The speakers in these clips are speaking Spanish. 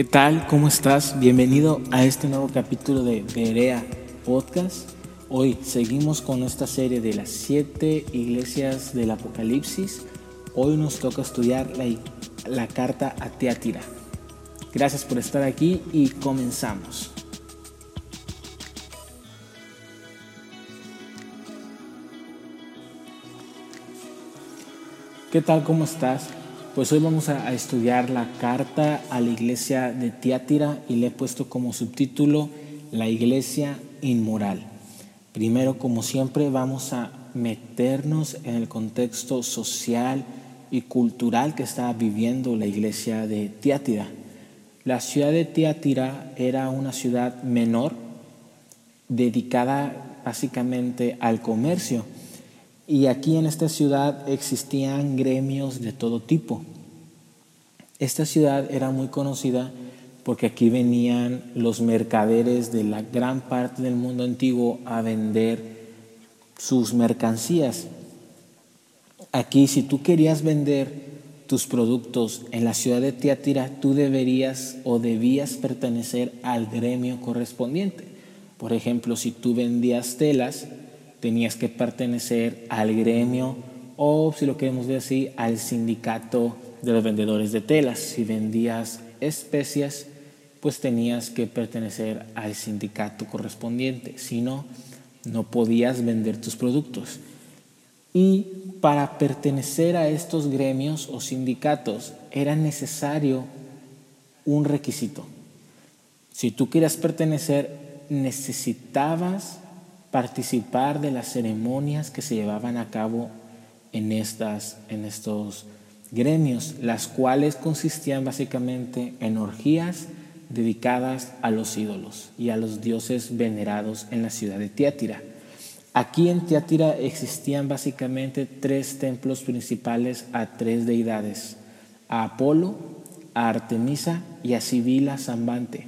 ¿Qué tal? ¿Cómo estás? Bienvenido a este nuevo capítulo de Berea Podcast. Hoy seguimos con esta serie de las siete iglesias del Apocalipsis. Hoy nos toca estudiar la, la carta a Teatira. Gracias por estar aquí y comenzamos. ¿Qué tal? ¿Cómo estás? Pues hoy vamos a, estudiar la carta a la iglesia de Tiátira y le he puesto como subtítulo La iglesia inmoral. Primero, como siempre, vamos a meternos en el contexto social y cultural que estaba viviendo la iglesia de Tiátira. La ciudad de Tiátira era una ciudad menor dedicada básicamente al comercio y aquí en esta ciudad existían gremios de todo tipo. Esta ciudad era muy conocida porque aquí venían los mercaderes de la gran parte del mundo antiguo a vender sus mercancías. Aquí si tú querías vender tus productos en la ciudad de Tiatira, tú deberías o debías pertenecer al gremio correspondiente. Por ejemplo, si tú vendías telas, tenías que pertenecer al gremio o, si lo queremos ver así, al sindicato de los vendedores de telas. Si vendías especias, pues tenías que pertenecer al sindicato correspondiente. Si no, no podías vender tus productos. Y para pertenecer a estos gremios o sindicatos era necesario un requisito. Si tú querías pertenecer, necesitabas participar de las ceremonias que se llevaban a cabo en, estas, en estos gremios, las cuales consistían básicamente en orgías dedicadas a los ídolos y a los dioses venerados en la ciudad de Tiátira. Aquí en Tiátira existían básicamente tres templos principales a tres deidades, a Apolo, a Artemisa y a Sibila Zambante.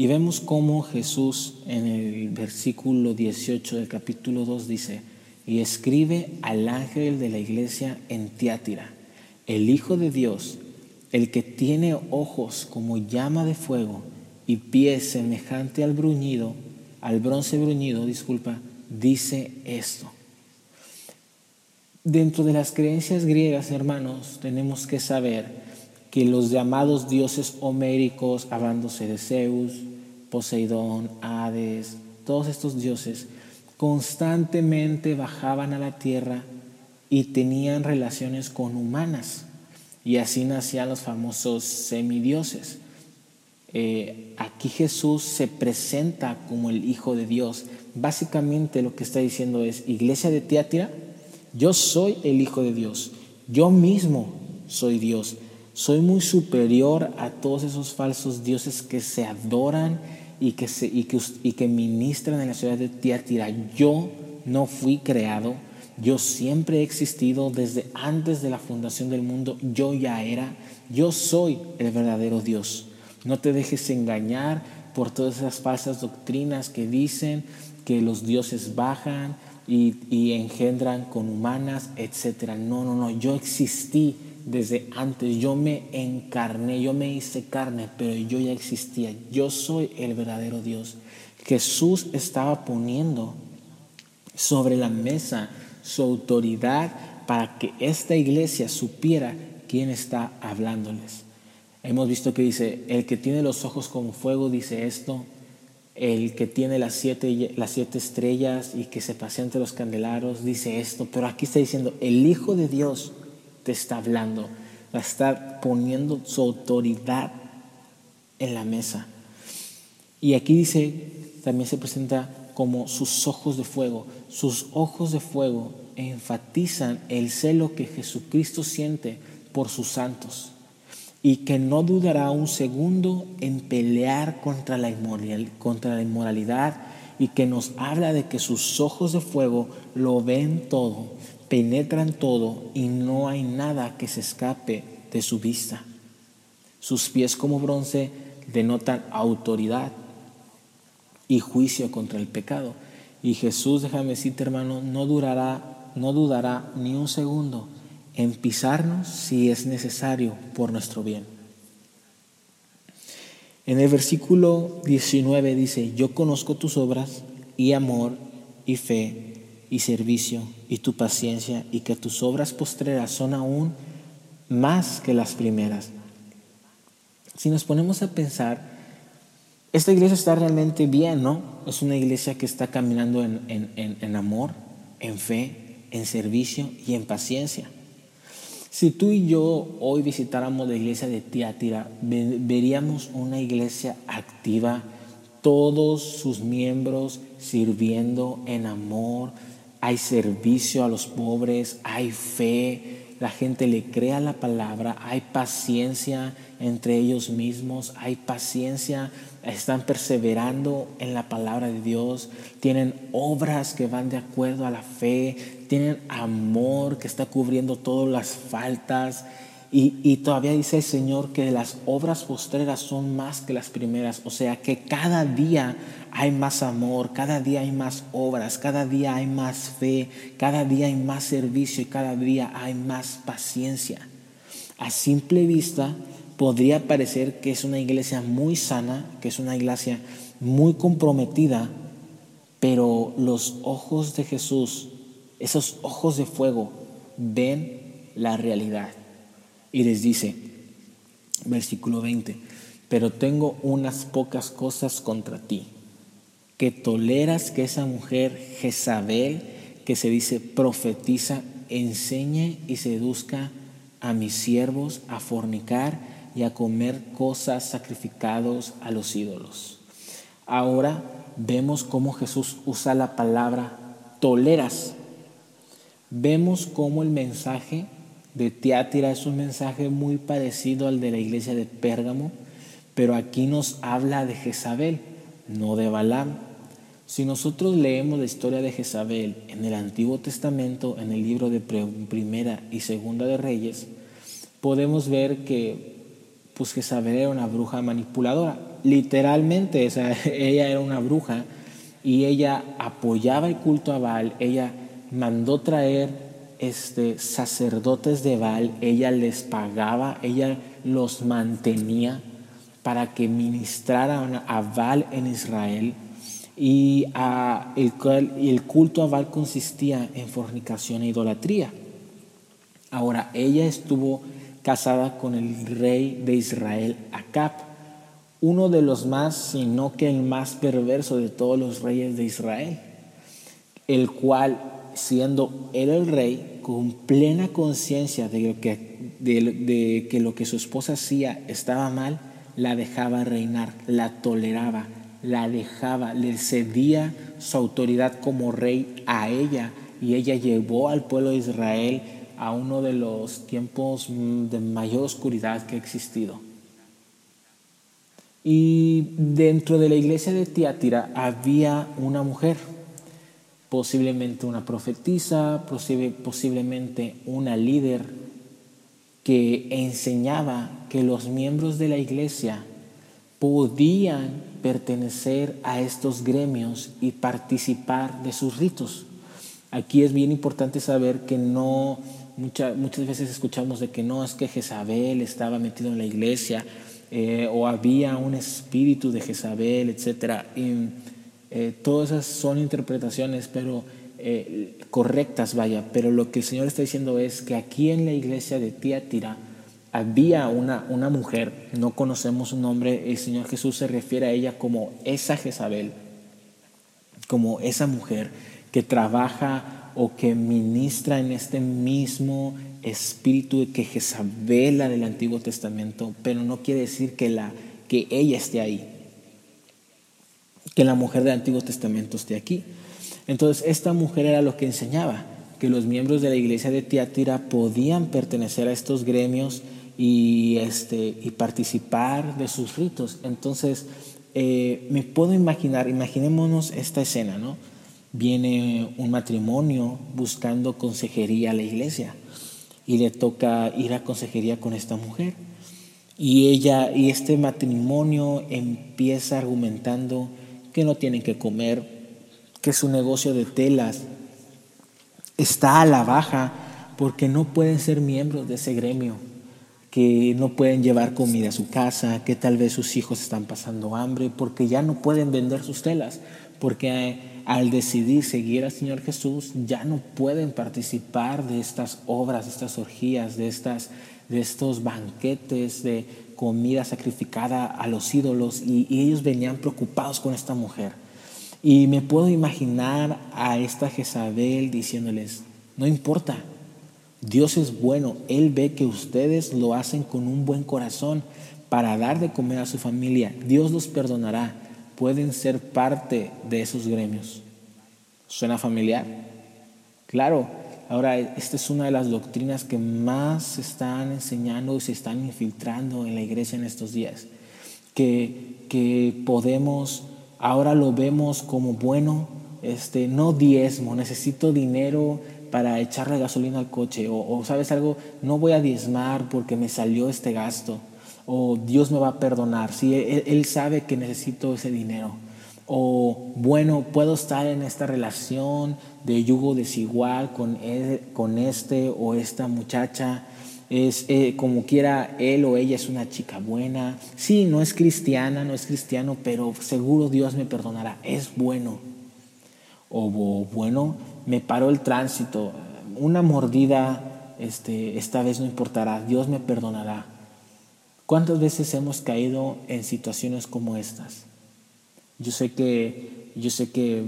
Y vemos cómo Jesús en el versículo 18 del capítulo 2 dice, y escribe al ángel de la iglesia en Tiátira, el Hijo de Dios, el que tiene ojos como llama de fuego y pies semejante al bruñido, al bronce bruñido, disculpa, dice esto. Dentro de las creencias griegas, hermanos, tenemos que saber que los llamados dioses homéricos, hablándose de Zeus, Poseidón, Hades, todos estos dioses, constantemente bajaban a la tierra y tenían relaciones con humanas. Y así nacían los famosos semidioses. Eh, aquí Jesús se presenta como el Hijo de Dios. Básicamente lo que está diciendo es, iglesia de Tiátira, yo soy el Hijo de Dios, yo mismo soy Dios, soy muy superior a todos esos falsos dioses que se adoran y que, se, y que, y que ministran en la ciudad de Tiatira. Yo no fui creado, yo siempre he existido desde antes de la fundación del mundo, yo ya era, yo soy el verdadero Dios. No te dejes engañar por todas esas falsas doctrinas que dicen que los dioses bajan y, y engendran con humanas, etc. No, no, no, yo existí desde antes. Yo me encarné, yo me hice carne, pero yo ya existía. Yo soy el verdadero Dios. Jesús estaba poniendo sobre la mesa su autoridad para que esta iglesia supiera quién está hablándoles. Hemos visto que dice, el que tiene los ojos como fuego dice esto, el que tiene las siete, las siete estrellas y que se pasea entre los candelaros dice esto, pero aquí está diciendo, el Hijo de Dios está hablando, va a estar poniendo su autoridad en la mesa. Y aquí dice, también se presenta como sus ojos de fuego. Sus ojos de fuego enfatizan el celo que Jesucristo siente por sus santos y que no dudará un segundo en pelear contra la, contra la inmoralidad y que nos habla de que sus ojos de fuego lo ven todo penetran todo y no hay nada que se escape de su vista. Sus pies como bronce denotan autoridad y juicio contra el pecado. Y Jesús, déjame decirte hermano, no durará, no dudará ni un segundo en pisarnos si es necesario por nuestro bien. En el versículo 19 dice, yo conozco tus obras y amor y fe y servicio y tu paciencia y que tus obras postreras son aún más que las primeras. Si nos ponemos a pensar, esta iglesia está realmente bien, ¿no? Es una iglesia que está caminando en, en amor, en fe, en servicio y en paciencia. Si tú y yo hoy visitáramos la iglesia de Tiátira, veríamos una iglesia activa, todos sus miembros sirviendo en amor, hay servicio a los pobres, hay fe, la gente le crea la palabra, hay paciencia entre ellos mismos, hay paciencia, están perseverando en la palabra de Dios, tienen obras que van de acuerdo a la fe, tienen amor que está cubriendo todas las faltas. Y, todavía dice el Señor que las obras postreras son más que las primeras. O sea que cada día hay más amor, cada día hay más obras, cada día hay más fe, cada día hay más servicio y cada día hay más paciencia. A simple vista podría parecer que es una iglesia muy sana, que es una iglesia muy comprometida, pero los ojos de Jesús, esos ojos de fuego, ven la realidad. Y les dice, versículo 20, pero tengo unas pocas cosas contra ti, que toleras que esa mujer Jezabel, que se dice profetiza, enseñe y seduzca a mis siervos a fornicar y a comer cosas sacrificados a los ídolos. Ahora vemos cómo Jesús usa la palabra toleras. Vemos cómo el mensaje de Tiátira es un mensaje muy parecido al de la iglesia de Pérgamo, pero aquí nos habla de Jezabel, no de Balaam. Si nosotros leemos la historia de Jezabel en el Antiguo Testamento, en el libro de Primera y Segunda de Reyes, podemos ver que pues Jezabel era una bruja manipuladora, literalmente, o sea, ella era una bruja y ella apoyaba el culto a Baal, ella mandó traer este, sacerdotes de Baal, ella les pagaba, ella los mantenía para que ministraran a Baal en Israel. Y el, el culto a Baal consistía en fornicación e idolatría. Ahora, ella estuvo casada con el rey de Israel, Acab, uno de los más, sino que el más perverso de todos los reyes de Israel, el cual siendo él el rey, con plena conciencia de, de, que lo que su esposa hacía estaba mal, la dejaba reinar, la toleraba, la dejaba, le cedía su autoridad como rey a ella y ella llevó al pueblo de Israel a uno de los tiempos de mayor oscuridad que ha existido. Y dentro de la iglesia de Tiátira había una mujer, posiblemente una profetisa, posiblemente una líder que enseñaba que los miembros de la iglesia podían pertenecer a estos gremios y participar de sus ritos. Aquí es bien importante saber que no, muchas veces escuchamos de que no es que Jezabel estaba metido en la iglesia eh, o había un espíritu de Jezabel, etc. Eh, todas esas son interpretaciones, pero eh, correctas, vaya. Pero lo que el Señor está diciendo es que aquí en la iglesia de Tiatira había una, una mujer, no conocemos su nombre, el Señor Jesús se refiere a ella como esa Jezabel, como esa mujer que trabaja o que ministra en este mismo espíritu que Jezabel la del Antiguo Testamento, pero no quiere decir que, la, que ella esté ahí que la mujer del Antiguo Testamento esté aquí. Entonces, esta mujer era lo que enseñaba, que los miembros de la iglesia de Tiatira podían pertenecer a estos gremios y, este, y participar de sus ritos. Entonces, eh, me puedo imaginar, imaginémonos esta escena, ¿no? Viene un matrimonio buscando consejería a la iglesia y le toca ir a consejería con esta mujer. Y ella y este matrimonio empieza argumentando que no tienen que comer, que su negocio de telas está a la baja porque no pueden ser miembros de ese gremio, que no pueden llevar comida a su casa, que tal vez sus hijos están pasando hambre, porque ya no pueden vender sus telas, porque al decidir seguir al Señor Jesús ya no pueden participar de estas obras, de estas orgías, de, estas, de estos banquetes de comida sacrificada a los ídolos y, y ellos venían preocupados con esta mujer. Y me puedo imaginar a esta Jezabel diciéndoles, no importa, Dios es bueno, Él ve que ustedes lo hacen con un buen corazón para dar de comer a su familia. Dios los perdonará, pueden ser parte de esos gremios. ¿Suena familiar? Claro, ahora esta es una de las doctrinas que más se están enseñando y se están infiltrando en la iglesia en estos días. Que, que podemos, ahora lo vemos como bueno, este, no diezmo, necesito dinero para echarle gasolina al coche, o, sabes algo, no voy a diezmar porque me salió este gasto, o Dios me va a perdonar, si él, sabe que necesito ese dinero, o bueno, puedo estar en esta relación de yugo desigual con, con este o esta muchacha, es eh, como quiera él o ella es una chica buena, sí, no es cristiana, no es cristiano, pero seguro Dios me perdonará, es bueno. O bueno, me paró el tránsito, una mordida, este, esta vez no importará, Dios me perdonará. ¿Cuántas veces hemos caído en situaciones como estas? Yo sé que, yo sé que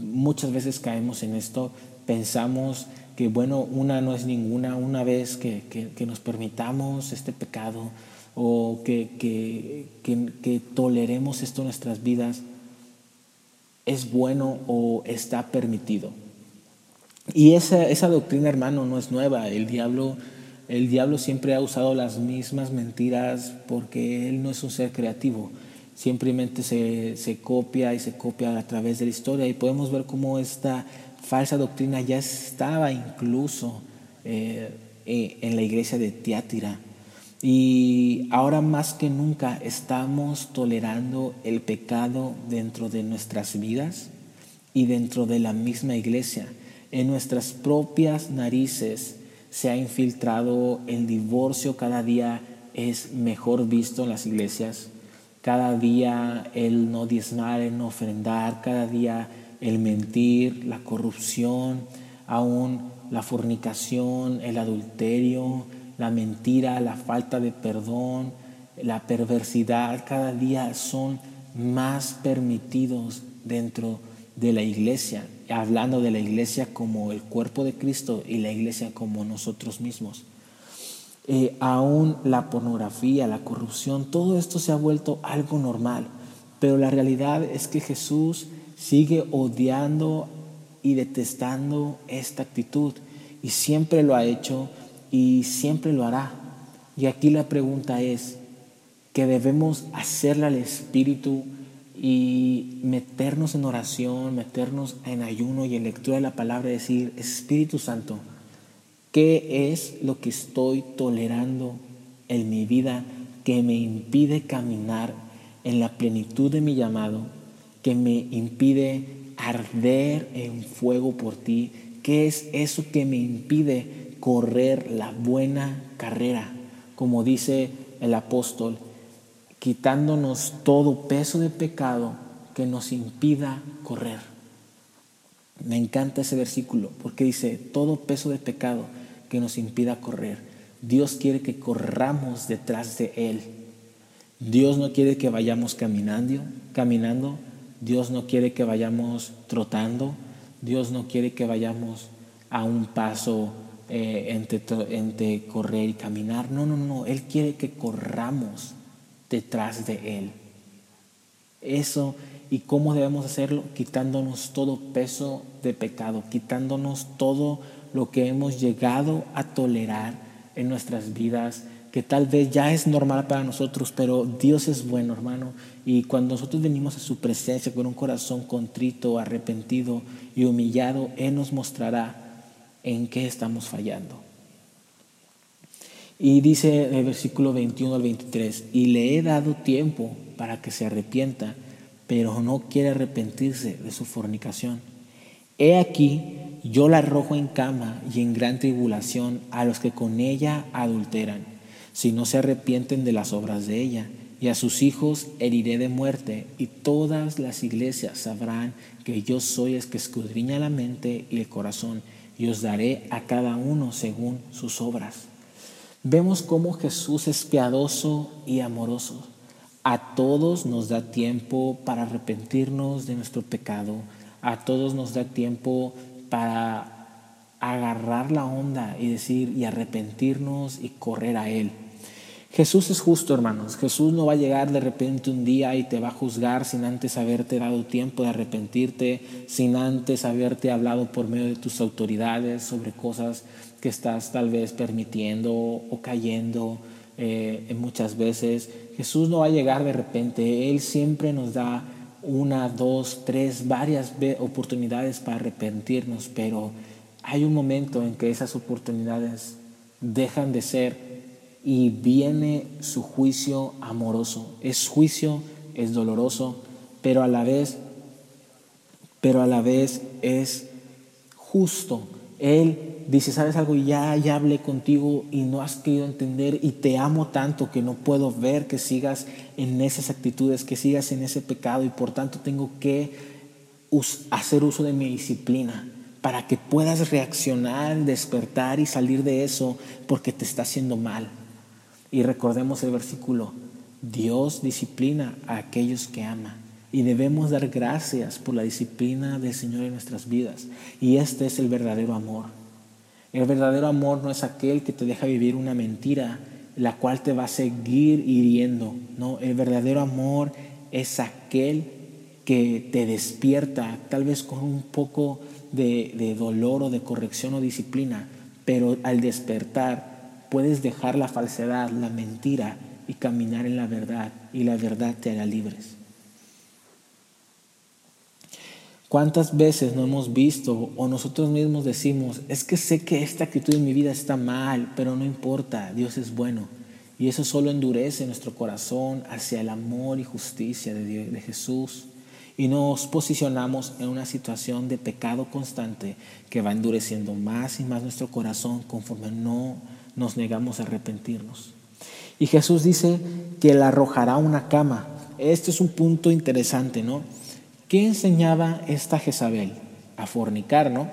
muchas veces caemos en esto, pensamos que bueno, una no es ninguna, una vez que, que, nos permitamos este pecado o que, que toleremos esto en nuestras vidas, es bueno o está permitido. Y esa, esa doctrina, hermano, no es nueva. El diablo, el diablo siempre ha usado las mismas mentiras porque él no es un ser creativo. Simplemente se, se copia y se copia a través de la historia. Y podemos ver cómo esta falsa doctrina ya estaba incluso eh, eh, en la iglesia de Tiátira. Y ahora más que nunca estamos tolerando el pecado dentro de nuestras vidas y dentro de la misma iglesia en nuestras propias narices se ha infiltrado el divorcio, cada día es mejor visto en las iglesias, cada día el no diezmar, el no ofrendar, cada día el mentir, la corrupción, aún la fornicación, el adulterio, la mentira, la falta de perdón, la perversidad, cada día son más permitidos dentro de la iglesia hablando de la iglesia como el cuerpo de Cristo y la iglesia como nosotros mismos. Eh, aún la pornografía, la corrupción, todo esto se ha vuelto algo normal, pero la realidad es que Jesús sigue odiando y detestando esta actitud y siempre lo ha hecho y siempre lo hará. Y aquí la pregunta es, que debemos hacerle al Espíritu y meternos en oración, meternos en ayuno y en lectura de la palabra y decir, Espíritu Santo, ¿qué es lo que estoy tolerando en mi vida que me impide caminar en la plenitud de mi llamado, que me impide arder en fuego por ti? ¿Qué es eso que me impide correr la buena carrera? Como dice el apóstol, quitándonos todo peso de pecado que nos impida correr. Me encanta ese versículo porque dice, todo peso de pecado que nos impida correr. Dios quiere que corramos detrás de Él. Dios no quiere que vayamos caminando, caminando. Dios no quiere que vayamos trotando. Dios no quiere que vayamos a un paso eh, entre, entre correr y caminar. No, no, no. Él quiere que corramos detrás de Él. Eso y cómo debemos hacerlo, quitándonos todo peso de pecado, quitándonos todo lo que hemos llegado a tolerar en nuestras vidas, que tal vez ya es normal para nosotros, pero Dios es bueno, hermano. Y cuando nosotros venimos a su presencia con un corazón contrito, arrepentido y humillado, Él nos mostrará en qué estamos fallando. Y dice el versículo 21 al 23, y le he dado tiempo para que se arrepienta, pero no quiere arrepentirse de su fornicación. He aquí, yo la arrojo en cama y en gran tribulación a los que con ella adulteran, si no se arrepienten de las obras de ella. Y a sus hijos heriré de muerte, y todas las iglesias sabrán que yo soy el que escudriña la mente y el corazón, y os daré a cada uno según sus obras. Vemos cómo Jesús es piadoso y amoroso. A todos nos da tiempo para arrepentirnos de nuestro pecado. A todos nos da tiempo para agarrar la onda y decir y arrepentirnos y correr a Él. Jesús es justo, hermanos. Jesús no va a llegar de repente un día y te va a juzgar sin antes haberte dado tiempo de arrepentirte, sin antes haberte hablado por medio de tus autoridades sobre cosas que estás tal vez permitiendo o cayendo eh, muchas veces. Jesús no va a llegar de repente. Él siempre nos da una, dos, tres, varias oportunidades para arrepentirnos, pero hay un momento en que esas oportunidades dejan de ser y viene su juicio amoroso. Es juicio, es doloroso, pero a la vez, pero a la vez es justo. Él dice, ¿sabes algo? Ya, ya hablé contigo y no has querido entender y te amo tanto que no puedo ver que sigas en esas actitudes, que sigas en ese pecado y por tanto tengo que hacer uso de mi disciplina para que puedas reaccionar, despertar y salir de eso porque te está haciendo mal. Y recordemos el versículo, Dios disciplina a aquellos que ama. Y debemos dar gracias por la disciplina del Señor en nuestras vidas. Y este es el verdadero amor. El verdadero amor no es aquel que te deja vivir una mentira, la cual te va a seguir hiriendo. No, el verdadero amor es aquel que te despierta, tal vez con un poco de, de dolor o de corrección o disciplina, pero al despertar puedes dejar la falsedad, la mentira y caminar en la verdad y la verdad te hará libres. ¿Cuántas veces no hemos visto o nosotros mismos decimos, es que sé que esta actitud en mi vida está mal, pero no importa, Dios es bueno? Y eso solo endurece nuestro corazón hacia el amor y justicia de, Dios, de Jesús. Y nos posicionamos en una situación de pecado constante que va endureciendo más y más nuestro corazón conforme no nos negamos a arrepentirnos. Y Jesús dice que le arrojará una cama. Este es un punto interesante, ¿no? ¿Qué enseñaba esta Jezabel? A fornicar, ¿no?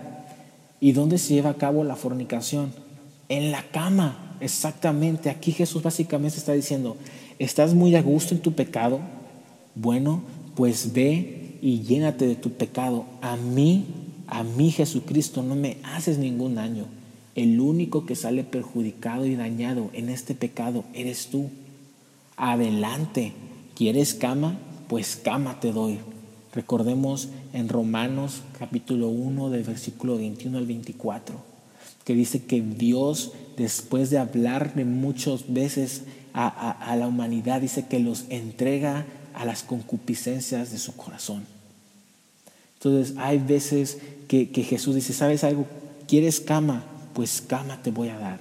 ¿Y dónde se lleva a cabo la fornicación? En la cama, exactamente. Aquí Jesús básicamente está diciendo, ¿estás muy a gusto en tu pecado? Bueno, pues ve y llénate de tu pecado. A mí, a mí Jesucristo, no me haces ningún daño. El único que sale perjudicado y dañado en este pecado eres tú. Adelante. ¿Quieres cama? Pues cama te doy. Recordemos en Romanos capítulo 1 del versículo 21 al 24, que dice que Dios, después de hablarle muchas veces a, la humanidad, dice que los entrega a las concupiscencias de su corazón. Entonces hay veces que, que Jesús dice, ¿sabes algo? ¿Quieres cama? pues cama te voy a dar.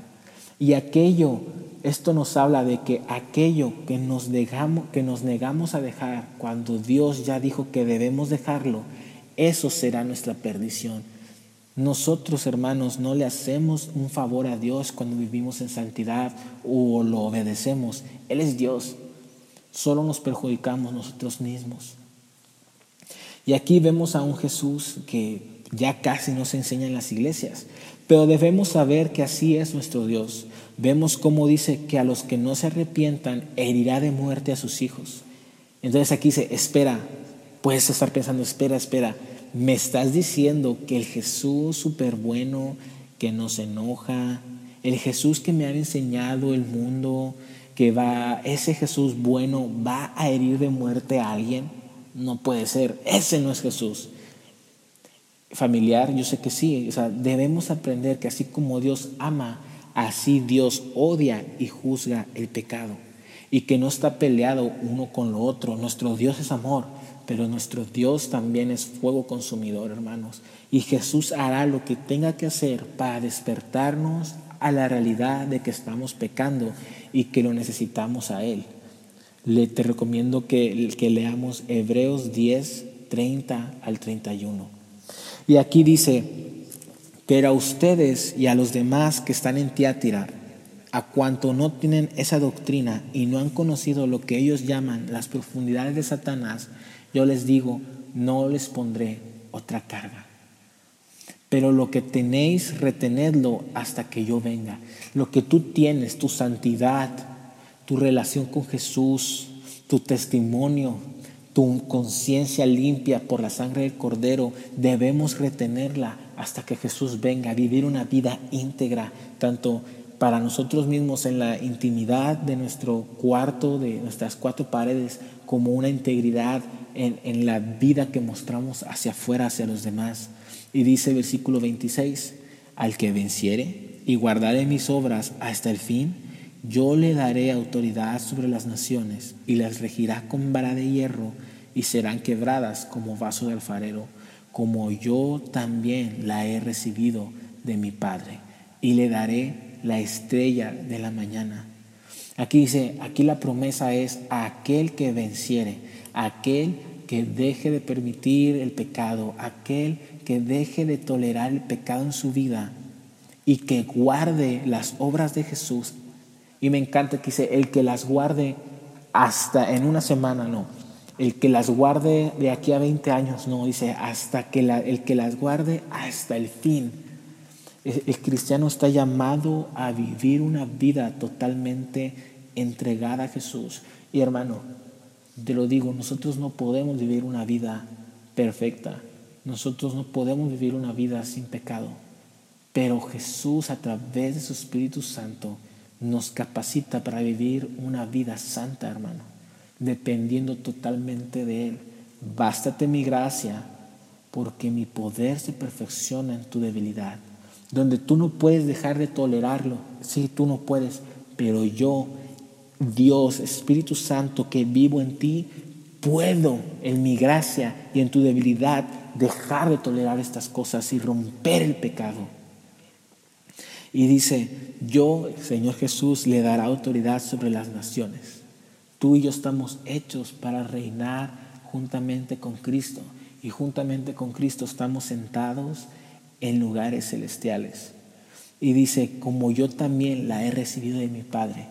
Y aquello, esto nos habla de que aquello que nos, que nos negamos a dejar cuando Dios ya dijo que debemos dejarlo, eso será nuestra perdición. Nosotros, hermanos, no le hacemos un favor a Dios cuando vivimos en santidad o lo obedecemos. Él es Dios. Solo nos perjudicamos nosotros mismos. Y aquí vemos a un Jesús que ya casi no se enseña en las iglesias, pero debemos saber que así es nuestro Dios. Vemos cómo dice que a los que no se arrepientan herirá de muerte a sus hijos. Entonces aquí dice, espera, puedes estar pensando, espera, espera, me estás diciendo que el Jesús súper bueno, que nos enoja, el Jesús que me ha enseñado el mundo, que va, ese Jesús bueno va a herir de muerte a alguien. No puede ser, ese no es Jesús familiar, yo sé que sí, o sea, debemos aprender que así como Dios ama, así Dios odia y juzga el pecado y que no está peleado uno con lo otro. Nuestro Dios es amor, pero nuestro Dios también es fuego consumidor, hermanos. Y Jesús hará lo que tenga que hacer para despertarnos a la realidad de que estamos pecando y que lo necesitamos a Él. Le, te recomiendo que, que leamos Hebreos 10, 30 al 31. Y aquí dice, pero a ustedes y a los demás que están en Tiatira, a cuanto no tienen esa doctrina y no han conocido lo que ellos llaman las profundidades de Satanás, yo les digo, no les pondré otra carga. Pero lo que tenéis, retenedlo hasta que yo venga. Lo que tú tienes, tu santidad, tu relación con Jesús, tu testimonio, tu conciencia limpia por la sangre del Cordero, debemos retenerla hasta que Jesús venga, vivir una vida íntegra, tanto para nosotros mismos en la intimidad de nuestro cuarto, de nuestras cuatro paredes, como una integridad en, en la vida que mostramos hacia afuera, hacia los demás. Y dice versículo 26, al que venciere y guardare mis obras hasta el fin, yo le daré autoridad sobre las naciones y las regirá con vara de hierro y serán quebradas como vaso de alfarero, como yo también la he recibido de mi Padre. Y le daré la estrella de la mañana. Aquí dice, aquí la promesa es a aquel que venciere, aquel que deje de permitir el pecado, aquel que deje de tolerar el pecado en su vida y que guarde las obras de Jesús y me encanta que dice, el que las guarde hasta en una semana, no. El que las guarde de aquí a 20 años, no. Dice, hasta que el que las guarde hasta el fin. El, cristiano está llamado a vivir una vida totalmente entregada a Jesús. Y hermano, te lo digo, nosotros no podemos vivir una vida perfecta. Nosotros no podemos vivir una vida sin pecado. Pero Jesús a través de su Espíritu Santo nos capacita para vivir una vida santa, hermano, dependiendo totalmente de Él. Bástate mi gracia, porque mi poder se perfecciona en tu debilidad. Donde tú no puedes dejar de tolerarlo, sí, tú no puedes, pero yo, Dios, Espíritu Santo, que vivo en ti, puedo en mi gracia y en tu debilidad dejar de tolerar estas cosas y romper el pecado. Y dice, yo, Señor Jesús, le dará autoridad sobre las naciones. Tú y yo estamos hechos para reinar juntamente con Cristo. Y juntamente con Cristo estamos sentados en lugares celestiales. Y dice, como yo también la he recibido de mi Padre.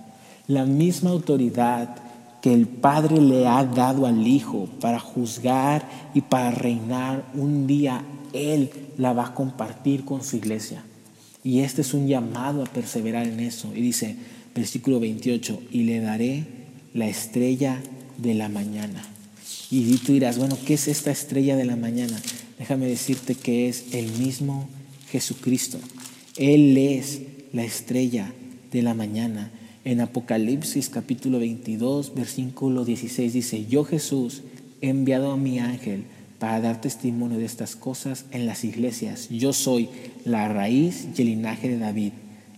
La misma autoridad que el Padre le ha dado al Hijo para juzgar y para reinar, un día Él la va a compartir con su iglesia. Y este es un llamado a perseverar en eso. Y dice, versículo 28, y le daré la estrella de la mañana. Y tú dirás, bueno, ¿qué es esta estrella de la mañana? Déjame decirte que es el mismo Jesucristo. Él es la estrella de la mañana. En Apocalipsis capítulo 22, versículo 16 dice, yo Jesús he enviado a mi ángel para dar testimonio de estas cosas en las iglesias. Yo soy la raíz y el linaje de David,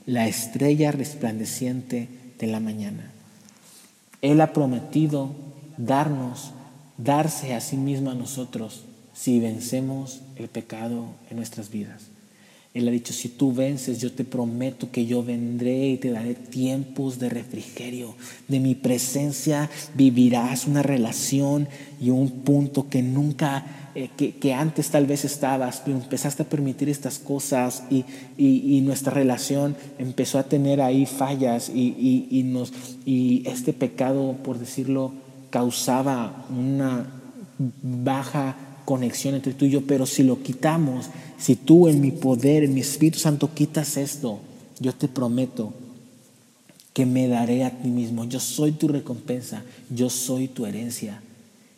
la estrella resplandeciente de la mañana. Él ha prometido darnos, darse a sí mismo a nosotros si vencemos el pecado en nuestras vidas. Él ha dicho, si tú vences, yo te prometo que yo vendré y te daré tiempos de refrigerio. De mi presencia vivirás una relación y un punto que nunca, eh, que, antes tal vez estabas, pero empezaste a permitir estas cosas y, y, nuestra relación empezó a tener ahí fallas y, y, nos, y este pecado, por decirlo, causaba una baja conexión entre tú y yo, pero si lo quitamos, si tú en mi poder, en mi Espíritu Santo quitas esto, yo te prometo que me daré a ti mismo. Yo soy tu recompensa, yo soy tu herencia.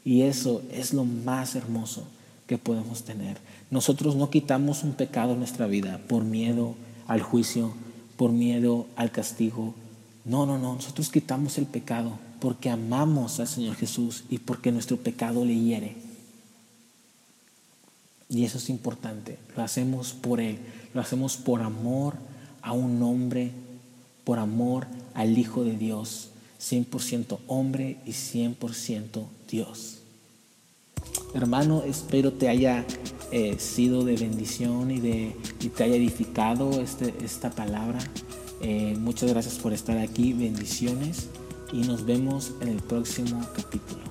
Y eso es lo más hermoso que podemos tener. Nosotros no quitamos un pecado en nuestra vida por miedo al juicio, por miedo al castigo. No, no, no. Nosotros quitamos el pecado porque amamos al Señor Jesús y porque nuestro pecado le hiere. Y eso es importante. Lo hacemos por Él. Lo hacemos por amor a un hombre, por amor al Hijo de Dios. 100% hombre y 100% Dios. Hermano, espero te haya eh, sido de bendición y, de, y te haya edificado este, esta palabra. Eh, muchas gracias por estar aquí. Bendiciones y nos vemos en el próximo capítulo.